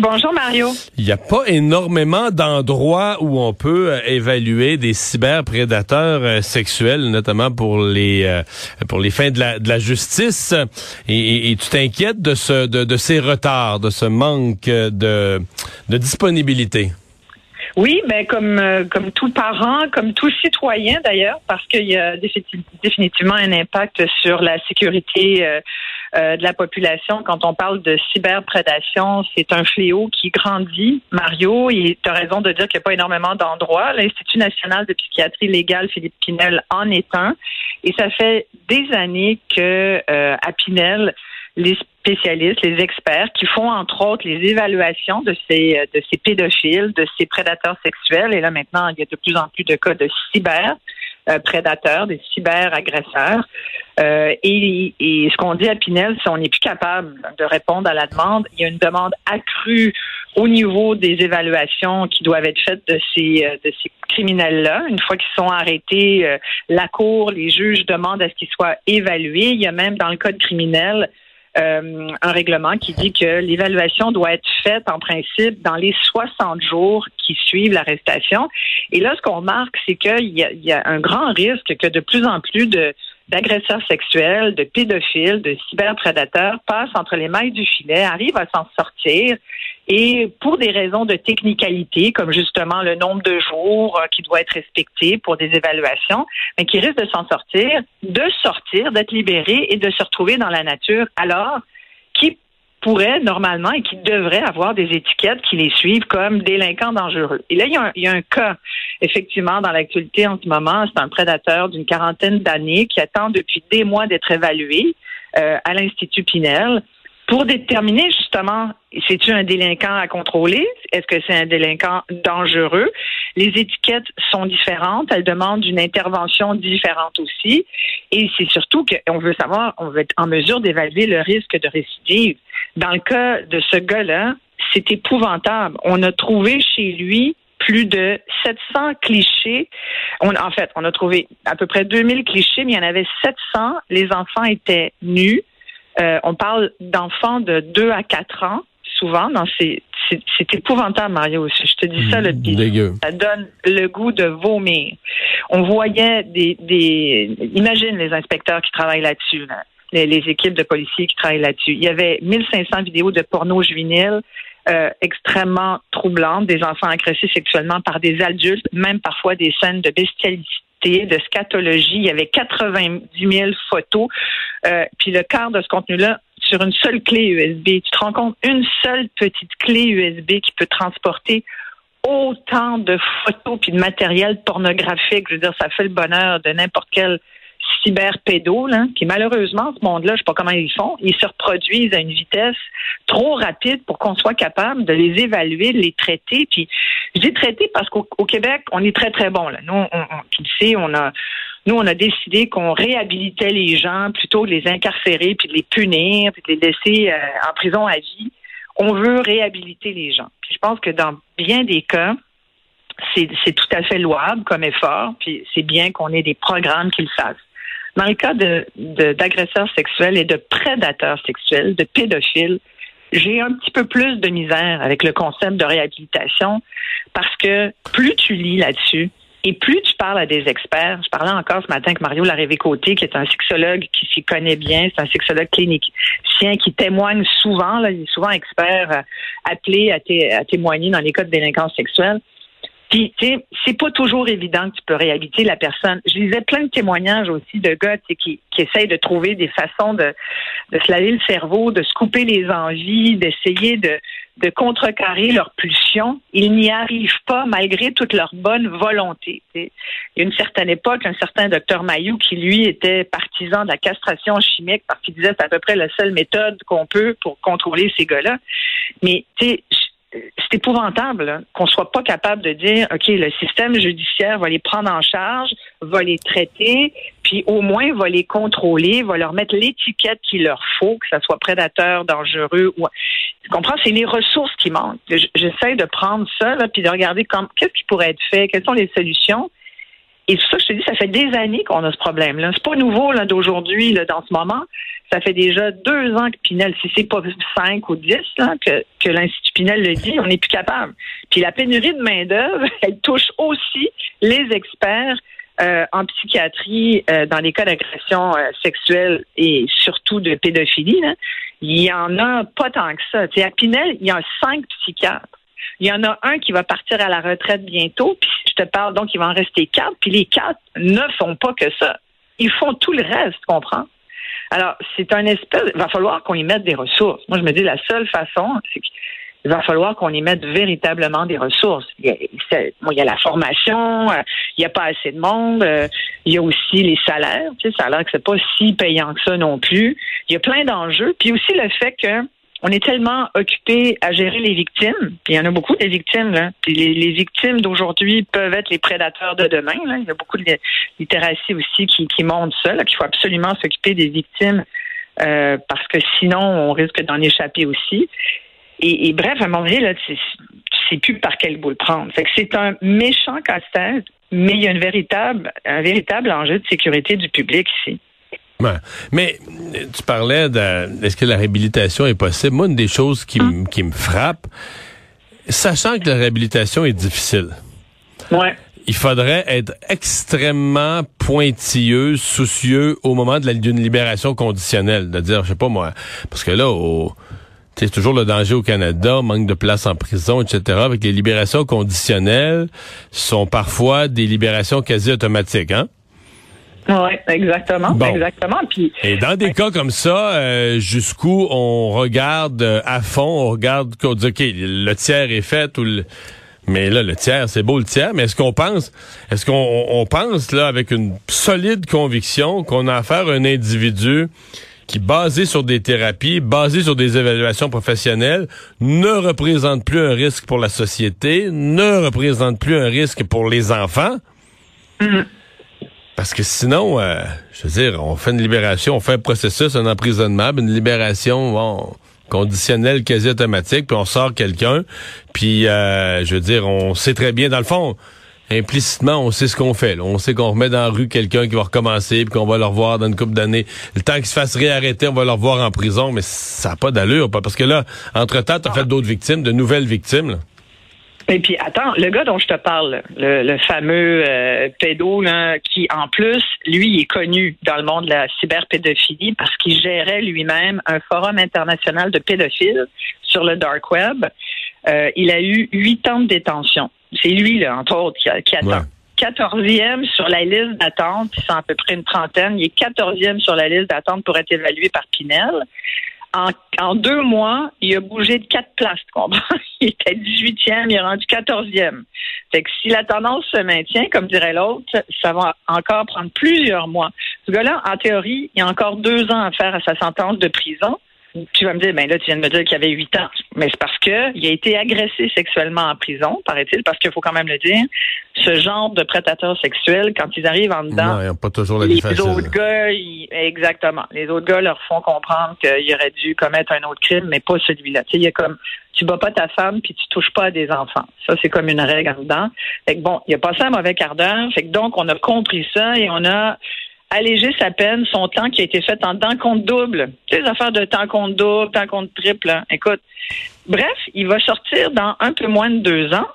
Bonjour Mario. Il n'y a pas énormément d'endroits où on peut euh, évaluer des cyberprédateurs euh, sexuels, notamment pour les euh, pour les fins de la, de la justice. Et, tu t'inquiètes de ce de, de ces retards, de ce manque de, de disponibilité? Oui, mais comme comme tout parent, comme tout citoyen d'ailleurs, parce qu'il y a défini- définitivement un impact sur la sécurité euh, euh, de la population. Quand on parle de cyberprédation, c'est un fléau qui grandit. Mario, tu as raison de dire qu'il n'y a pas énormément d'endroits. L'Institut national de psychiatrie légale Philippe Pinel en est un. Et ça fait des années que euh, à Pinel, les spécialistes, les experts qui font entre autres les évaluations de ces de ces pédophiles, de ces prédateurs sexuels. Et là maintenant, il y a de plus en plus de cas de cyber euh, prédateurs, des cyberagresseurs. Euh, et, et ce qu'on dit à Pinel, c'est qu'on n'est plus capable de répondre à la demande. Il y a une demande accrue au niveau des évaluations qui doivent être faites de ces euh, de ces criminels-là. Une fois qu'ils sont arrêtés, euh, la cour, les juges demandent à ce qu'ils soient évalués. Il y a même dans le code criminel un règlement qui dit que l'évaluation doit être faite en principe dans les 60 jours qui suivent l'arrestation. Et là, ce qu'on remarque, c'est qu'il y, y a un grand risque que de plus en plus de d'agresseurs sexuels, de pédophiles, de cyberprédateurs passent entre les mailles du filet, arrivent à s'en sortir et pour des raisons de technicalité, comme justement le nombre de jours euh, qui doit être respecté pour des évaluations, mais qui risquent de s'en sortir, de sortir, d'être libérés et de se retrouver dans la nature. Alors pourraient normalement et qui devraient avoir des étiquettes qui les suivent comme délinquants dangereux. Et là, il y a un, cas, effectivement, dans l'actualité en ce moment. C'est un prédateur d'une quarantaine d'années qui attend depuis des mois d'être évalué euh, à l'Institut Pinel pour déterminer justement, c'est-tu un délinquant à contrôler? Est-ce que c'est un délinquant dangereux? Les étiquettes sont différentes, elles demandent une intervention différente aussi. Et c'est surtout qu'on veut savoir, on veut être en mesure d'évaluer le risque de récidive. Dans le cas de ce gars-là, c'est épouvantable. On a trouvé chez lui plus de 700 clichés. On, en fait, on a trouvé à peu près 2000 clichés, mais il y en avait 700. Les enfants étaient nus. Euh, on parle d'enfants de 2 à 4 ans, souvent. Dans ces, c'est, c'est épouvantable, Mario. Je te dis ça, le Mmh, Dégueu. ça donne le goût de vomir. On voyait des, des imagine les inspecteurs qui travaillent là-dessus, là, les, équipes de policiers qui travaillent là-dessus. Il y avait 1500 vidéos de porno juvénile euh, extrêmement troublantes, des enfants agressés sexuellement par des adultes, même parfois des scènes de bestialité, de scatologie. Il y avait 90 000 photos. Euh, puis le quart de ce contenu-là sur une seule clé USB. Tu te rends compte, une seule petite clé USB qui peut transporter autant de photos puis de matériel pornographique. Je veux dire, ça fait le bonheur de n'importe quel cyberpédo. Là. Puis malheureusement, ce monde-là, je sais pas comment ils font, ils se reproduisent à une vitesse trop rapide pour qu'on soit capable de les évaluer, de les traiter. Puis je dis traiter parce qu'au au Québec, on est très, très bon. Là. Nous, on, on, tu le sais, on a nous, on a décidé qu'on réhabilitait les gens plutôt que de les incarcérer, puis de les punir, puis de les laisser euh, en prison à vie. On veut réhabiliter les gens. Puis je pense que dans bien des cas, c'est tout à fait louable comme effort, puis c'est bien qu'on ait des programmes qui le fassent. Dans le cas de d'agresseurs sexuels et de prédateurs sexuels, de pédophiles, j'ai un petit peu plus de misère avec le concept de réhabilitation parce que plus tu lis là-dessus, et plus tu parles à des experts, je parlais encore ce matin avec Mario Larrivée-Côté, qui est un sexologue qui s'y connaît bien, c'est un sexologue clinicien qui témoigne souvent, là, il est souvent expert euh, appelé à, à témoigner dans les cas de délinquance sexuelle. Puis, tu sais, c'est pas toujours évident que tu peux réhabiliter la personne. Je lisais plein de témoignages aussi de gars qui, qui essayent de trouver des façons de, de se laver le cerveau, de se couper les envies, d'essayer de, de contrecarrer leur pulsion. Ils n'y arrivent pas malgré toute leur bonne volonté. Il y a une certaine époque, un certain docteur Mayou qui, lui, était partisan de la castration chimique parce qu'il disait c'est à peu près la seule méthode qu'on peut pour contrôler ces gars-là. Mais, tu sais, c'est épouvantable qu'on soit pas capable de dire, OK, le système judiciaire va les prendre en charge, va les traiter, puis au moins va les contrôler, va leur mettre l'étiquette qu'il leur faut, que ça soit prédateur, dangereux. Ou... Tu comprends? C'est les ressources qui manquent. J'essaie de prendre ça, puis de regarder comme, qu'est-ce qui pourrait être fait, quelles sont les solutions. Et tout ça, je te dis, ça fait des années qu'on a ce problème-là. C'est pas nouveau d'aujourd'hui, dans ce moment. Ça fait déjà deux ans que Pinel, si c'est pas cinq ou dix, là, que, que l'Institut Pinel le dit, on n'est plus capable. Puis la pénurie de main-d'œuvre, elle touche aussi les experts euh, en psychiatrie euh, dans les cas d'agression euh, sexuelle et surtout de pédophilie. Là. Il y en a pas tant que ça. à Pinel, il y a cinq psychiatres. Il y en a un qui va partir à la retraite bientôt, puis je te parle donc il va en rester quatre, puis les quatre ne font pas que ça. Ils font tout le reste, comprends? Alors, c'est un espèce. Il va falloir qu'on y mette des ressources. Moi, je me dis la seule façon, c'est qu'il va falloir qu'on y mette véritablement des ressources. Il y a, il y a la formation, euh, il n'y a pas assez de monde, euh, il y a aussi les salaires. Tu sais, l'air que c'est pas si payant que ça non plus. Il y a plein d'enjeux. Puis aussi le fait que on est tellement occupé à gérer les victimes, puis il y en a beaucoup des victimes, là. Puis les, victimes d'aujourd'hui peuvent être les prédateurs de demain. Il y a beaucoup de littératie aussi qui, qui montre ça, qu'il faut absolument s'occuper des victimes euh, parce que sinon on risque d'en échapper aussi. Et, bref, à un moment donné, là, tu sais plus par quel bout le prendre. Que c'est un méchant casse-tête, mais il y a une véritable, un véritable enjeu de sécurité du public ici. Mais tu parlais de est-ce que la réhabilitation est possible? Moi, une des choses qui, qui me frappe, sachant que la réhabilitation est difficile. Il faudrait être extrêmement pointilleux, soucieux au moment d'une libération conditionnelle, de dire, je sais pas moi, parce que là, au, c'est toujours le danger au Canada, manque de place en prison, etc. Avec les libérations conditionnelles sont parfois des libérations quasi automatiques, hein? Oui, exactement. Exactement. Puis, Et dans des cas comme ça, euh, jusqu'où on regarde euh, à fond, on regarde qu'on dit OK, le tiers est fait ou le... Mais là, le tiers, c'est beau le tiers, mais est-ce qu'on pense, est-ce qu'on on pense là avec une solide conviction qu'on a affaire à un individu qui, basé sur des thérapies, basé sur des évaluations professionnelles, ne représente plus un risque pour la société, ne représente plus un risque pour les enfants? Mm-hmm. Parce que sinon, euh, je veux dire, on fait une libération, on fait un processus, un emprisonnement, une libération bon, conditionnelle quasi automatique, puis on sort quelqu'un, puis euh, je veux dire, on sait très bien, dans le fond, implicitement, on sait ce qu'on fait. On sait qu'on remet dans la rue quelqu'un qui va recommencer, puis qu'on va le revoir dans une couple d'années. Le temps qu'il se fasse réarrêter, on va le revoir en prison, mais ça n'a pas d'allure, parce que là, entre-temps, tu as fait d'autres victimes, de nouvelles victimes. Là. Et puis, attends, le gars dont je te parle, le, fameux euh, pédo, qui en plus, lui, est connu dans le monde de la cyberpédophilie parce qu'il gérait lui-même un forum international de pédophiles sur le dark web. Euh, il a eu huit ans de détention. C'est lui, là, entre autres, qui, qui attend. 14e sur la liste d'attente, c'est à peu près une trentaine. Il est 14e sur la liste d'attente pour être évalué par Pinel en, deux mois, il a bougé de quatre places, tu comprends? Il était 18e, il est rendu 14e. Fait que si la tendance se maintient, comme dirait l'autre, ça va encore prendre plusieurs mois. Ce gars-là, en théorie, il a encore deux ans à faire à sa sentence de prison. Tu vas me dire, ben là, tu viens de me dire qu'il avait huit ans. Mais c'est parce qu'il a été agressé sexuellement en prison, paraît-il, parce qu'il faut quand même le dire. Ce genre de prédateurs sexuels, quand ils arrivent en dedans, non, pas toujours la les autres gars, exactement, les autres gars leur font comprendre qu'il aurait dû commettre un autre crime, mais pas celui-là. Tu sais, il y a comme, tu bats pas ta femme puis tu touches pas à des enfants. Ça, c'est comme une règle en dedans. Fait que bon, il a passé un mauvais quart d'heure. Fait que donc, on a compris ça et on a alléger sa peine, son temps qui a été fait en temps compte double. Tu sais, les affaires de temps compte double, temps compte triple. Hein. Écoute, bref, il va sortir dans un peu moins de deux ans.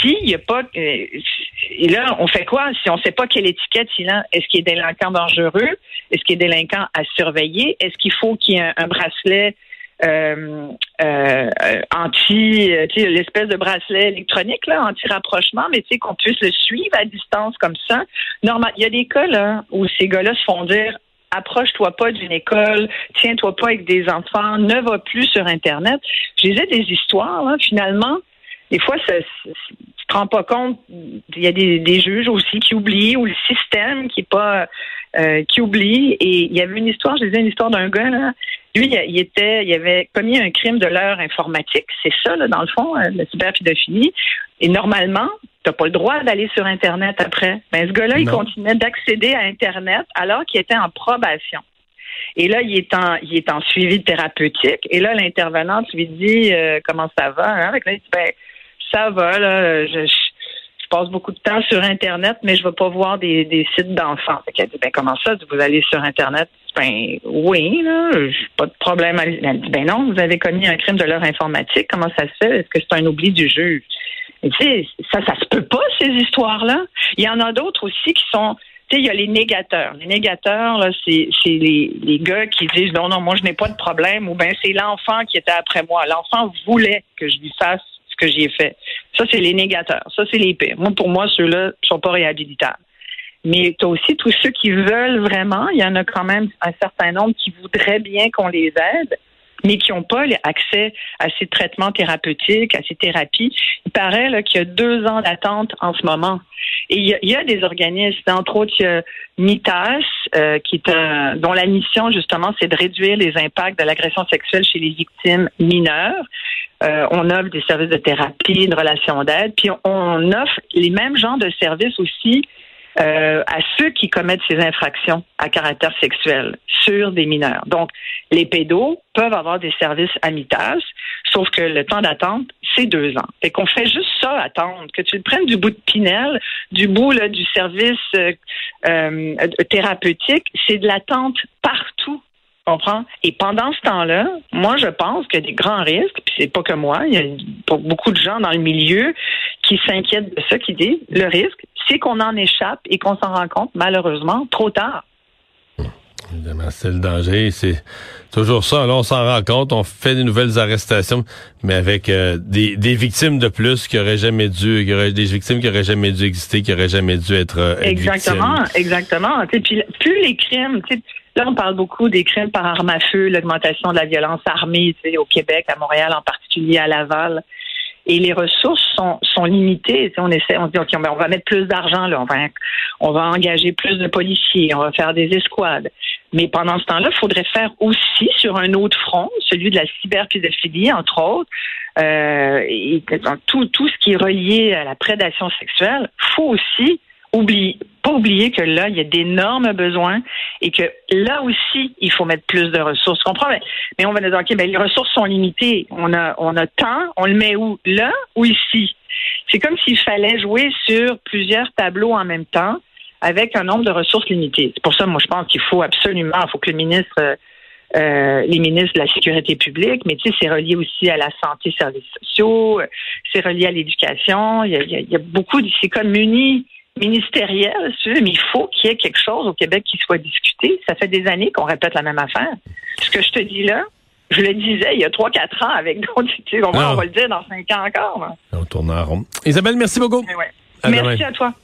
S'il n'y a pas... Euh, et là, on fait quoi? Si on ne sait pas quelle étiquette il a? Est-ce qu'il est délinquant dangereux? Est-ce qu'il est délinquant à surveiller? Est-ce qu'il faut qu'il y ait un, bracelet euh, euh, anti, tu sais, l'espèce de bracelet électronique là, anti-rapprochement, mais tu sais qu'on puisse le suivre à distance comme ça. Normal, il y a des cas là où ces gars-là se font dire approche-toi pas d'une école, tiens-toi pas avec des enfants, ne va plus sur Internet. J'ai des histoires là, finalement. Des fois, ça, tu te rends pas compte. Il y a des, juges aussi qui oublient ou le système qui est pas euh, qui oublie. Et il y avait une histoire, je disais une histoire d'un gars là. Lui, il était, il avait commis un crime de l'heure informatique. C'est ça, là, dans le fond, euh, la cyberpédophilie. Et normalement, tu n'as pas le droit d'aller sur Internet après. Mais ben, ce gars-là, il continuait d'accéder à Internet alors qu'il était en probation. Et là, il est en, il est en suivi thérapeutique. Et là, l'intervenante lui dit euh, comment ça va. Hein? Avec là, il dit ben, ça va, là, je, je, passe beaucoup de temps sur Internet, mais je ne vais pas voir des, des sites d'enfants. Elle dit ben comment ça, vous allez sur Internet? Ben oui, là, pas de problème. Elle dit ben non, vous avez commis un crime de l'heure informatique. Comment ça se fait? Est-ce que c'est un oubli du juge? tu sais, ça, ça se peut pas, ces histoires-là. Il y en a d'autres aussi qui sont tu sais, il y a les négateurs. Les négateurs, c'est, les, gars qui disent non, non, moi je n'ai pas de problème, ou bien c'est l'enfant qui était après moi. L'enfant voulait que je lui fasse ce que j'y ai fait. Ça, c'est les négateurs. Ça, c'est les pires. Moi, pour moi, ceux-là sont pas réhabilitables. Mais tu as aussi tous ceux qui veulent vraiment. Il y en a quand même un certain nombre qui voudraient bien qu'on les aide mais qui n'ont pas accès à ces traitements thérapeutiques, à ces thérapies. Il paraît qu'il y a deux ans d'attente en ce moment. Et il y, a, des organismes, entre autres, il y a MITAS, euh, qui est un, dont la mission, justement, c'est de réduire les impacts de l'agression sexuelle chez les victimes mineures. Euh, on offre des services de thérapie, de relations d'aide, puis on offre les mêmes genres de services aussi euh, à ceux qui commettent ces infractions à caractère sexuel sur des mineurs. Donc, les pédos peuvent avoir des services à mitage, sauf que le temps d'attente, c'est deux ans. Fait qu'on fait juste ça, attendre, que tu le prennes du bout de Pinel, du bout là, du service euh, euh, thérapeutique, c'est de l'attente partout Et pendant ce temps-là, moi, je pense a des grands risques, puis c'est pas que moi, il y a beaucoup de gens dans le milieu qui s'inquiètent de ça, qui disent, le risque, c'est qu'on en échappe et qu'on s'en rend compte, malheureusement, trop tard. Évidemment, c'est le danger. C'est toujours ça. Là, on s'en rend compte, on fait des nouvelles arrestations, mais avec euh, des, victimes de plus qui auraient jamais dû, des victimes qui auraient jamais dû exister, qui auraient jamais dû être, euh, exactement, exactement. Puis plus les crimes, là, on parle beaucoup des crimes par arme à feu, l'augmentation de la violence armée, au Québec, à Montréal en particulier, à Laval et les ressources sont, limitées. On essaie, on se dit ok, on va mettre plus d'argent là, on va engager plus de policiers, on va faire des escouades. Mais pendant ce temps-là, il faudrait faire aussi sur un autre front, celui de la cyberpédophilie, entre autres, euh, et tout, tout ce qui est relié à la prédation sexuelle, faut aussi oublie, pas oublier que là, il y a d'énormes besoins et que là aussi, il faut mettre plus de ressources. Comprends? Mais, on va dire, OK, ben, les ressources sont limitées. On a, on a tant, on le met où? Là ou ici? C'est comme s'il fallait jouer sur plusieurs tableaux en même temps avec un nombre de ressources limitées. C'est pour ça, moi, je pense qu'il faut absolument, il faut que le ministre, euh, les ministres de la sécurité publique, mais tu sais, c'est relié aussi à la santé, services sociaux, c'est relié à l'éducation. Il y a, il y a beaucoup, c'est comme uni ministériel, mais il faut qu'il y ait quelque chose au Québec qui soit discuté. Ça fait des années qu'on répète la même affaire. Ce que je te dis là, je le disais il y a 3-4 ans avec d'autres. On, on va le dire dans 5 ans encore. On tourne en rond. Isabelle, merci beaucoup. merci à toi.